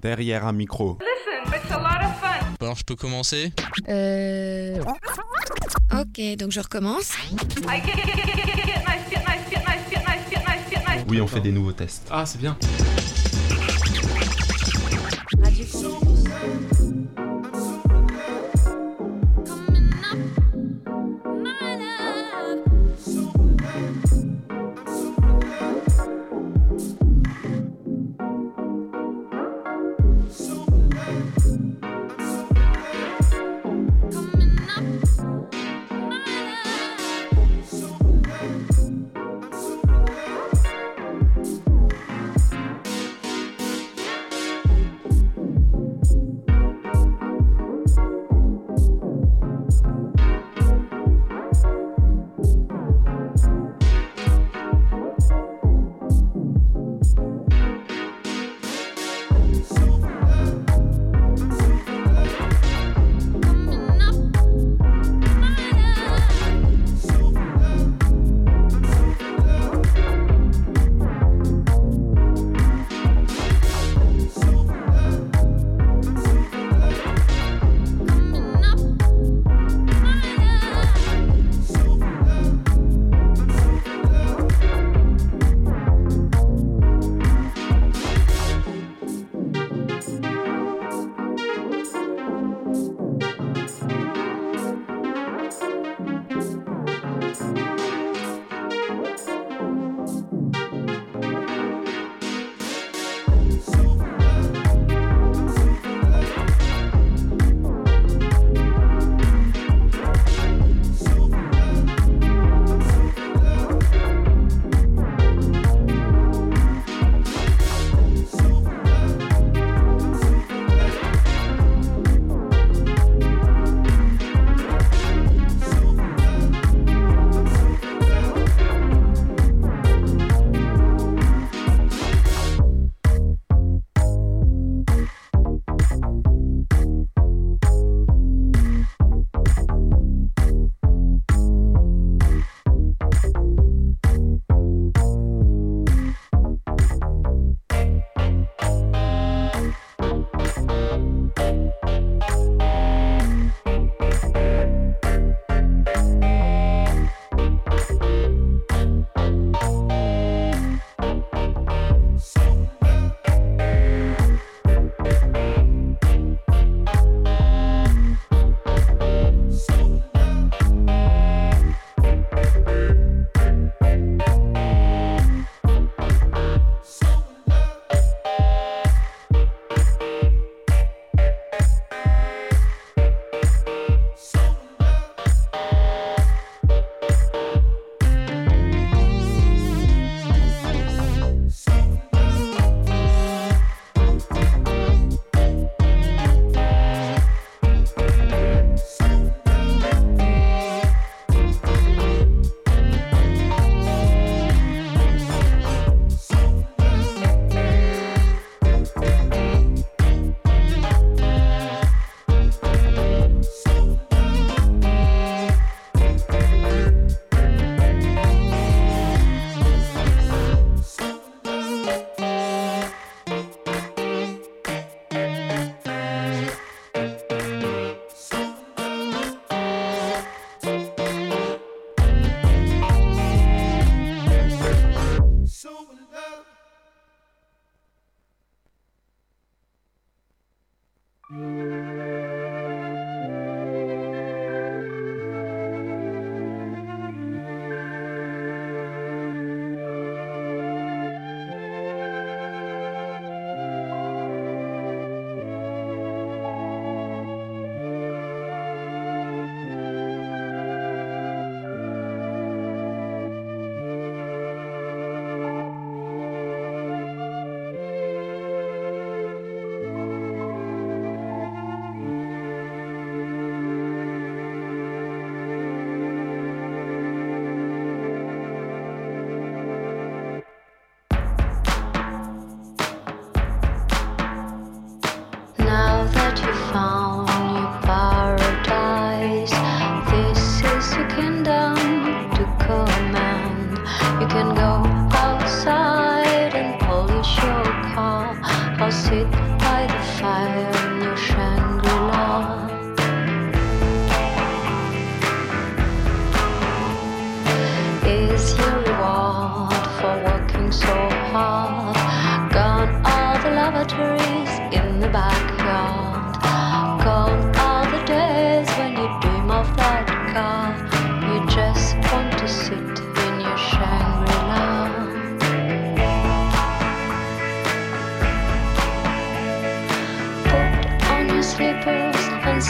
Derrière un micro. Alors je peux commencer Euh... Ok, donc je recommence. Oui, on fait des nouveaux tests. Ah, c'est bien. Radio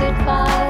goodbye.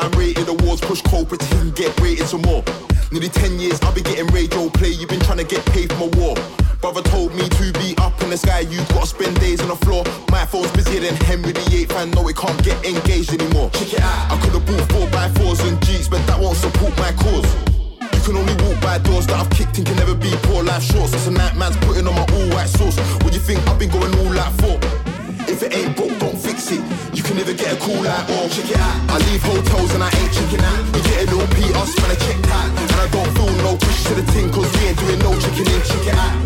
Out. I turned down rated awards, push cold, pretend get rated some more. Nearly 10 years, I've been getting radio play, you've been trying to get paid for my war. Brother told me to be up in the sky, you gotta spend days on the floor. My phone's busier than Henry VIII, I no, it can't get engaged anymore. Check it out, I could've bought 4x4s and Jeeps, but that won't support my cause. You can only walk by doors that I've kicked and can never be poor life shorts. It's a night man's putting on my all white sauce. What you think I've been going all out for? If it ain't broke, don't fix it. You can never get a call out or check it out. I leave hotels and I ain't checking out. You get a little P, us when I checked out. And I don't feel no push to the ting, we ain't doing no checking in, check it out.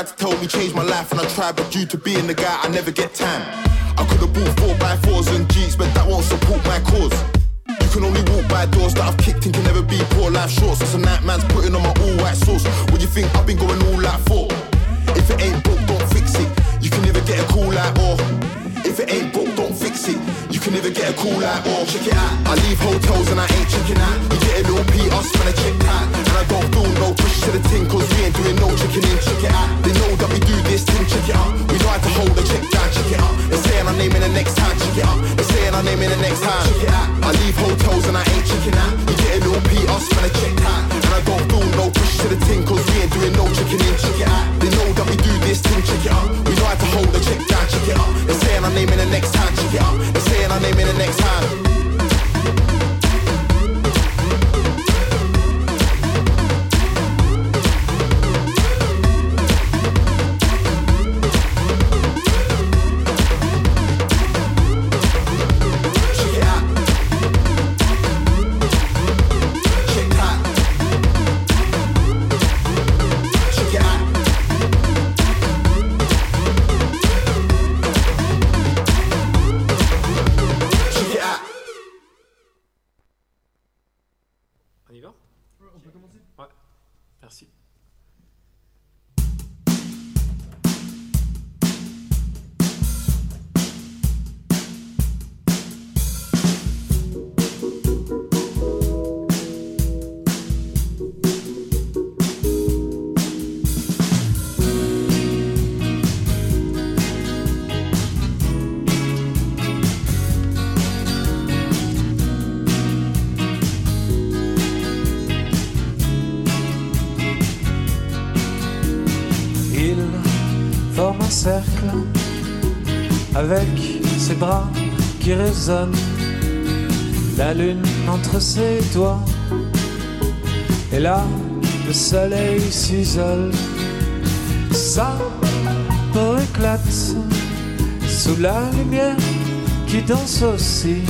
Tried to tell me change my life, and I tried, but due to being the guy, I never get time. I could've bought four by fours and Jeeps, but that won't support my cause. You can only walk by doors that I've kicked and can never be poor life shorts. It's a night man's putting on my all white sauce. What do you think I've been going all out for? If it ain't broke, don't fix it. You can never get a call out or oh. if it ain't broke, don't fix it. You can never get a call out or oh. check it out. I leave hotels and I ain't checking out. You get a little P, us when I checked out. And I don't push to the ting, cause we ain't doing no checking in, check it out. They know that we do this thing, check it out. We how to hold a check down, check it out. They're saying our name in the next time, check it out. They're saying our name in the next time, check it out. I leave hotels and I ain't checking out. You get a little P, us when I checked out. And I don't feel no push to the ting, cause we ain't doing no checking in, check it out. They know that we do this thing, check it out. We how to hold a check down, check it out. They're saying our name in the next time, check it out. They're saying our name in the next time. Merci. Qui résonnent, la lune entre ses doigts, et là le soleil s'isole, sa éclate sous la lumière qui danse aussi,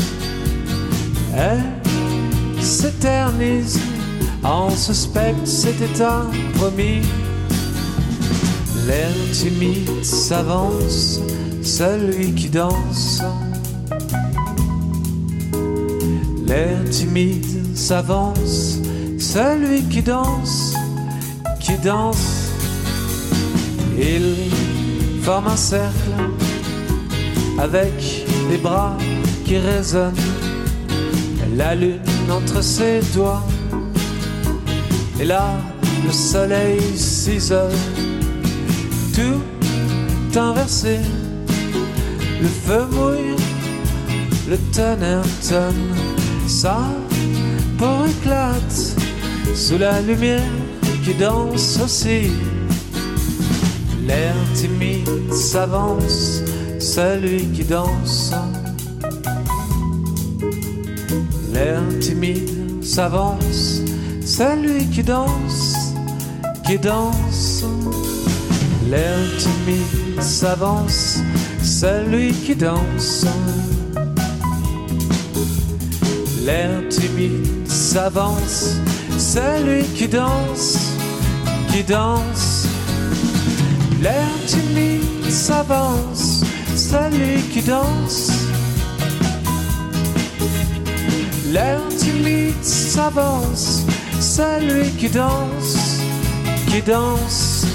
elle s'éternise. En suspecte cet état promis. L'air timide s'avance, celui qui danse. L'air timide s'avance, celui qui danse, qui danse. Il forme un cercle avec les bras qui résonnent, la lune entre ses doigts. Et là, le soleil s'isole tout inversé. Le feu mouille, le tonnerre tonne, sa peau éclate sous la lumière qui danse aussi. L'air timide s'avance, celui qui danse. L'air timide s'avance, celui qui danse, qui danse. L'air timide s'avance, celui qui danse. L'air timide s'avance, celui qui danse, qui danse. L'air timide s'avance, celui qui danse. L'air timide s'avance, celui qui danse, qui danse.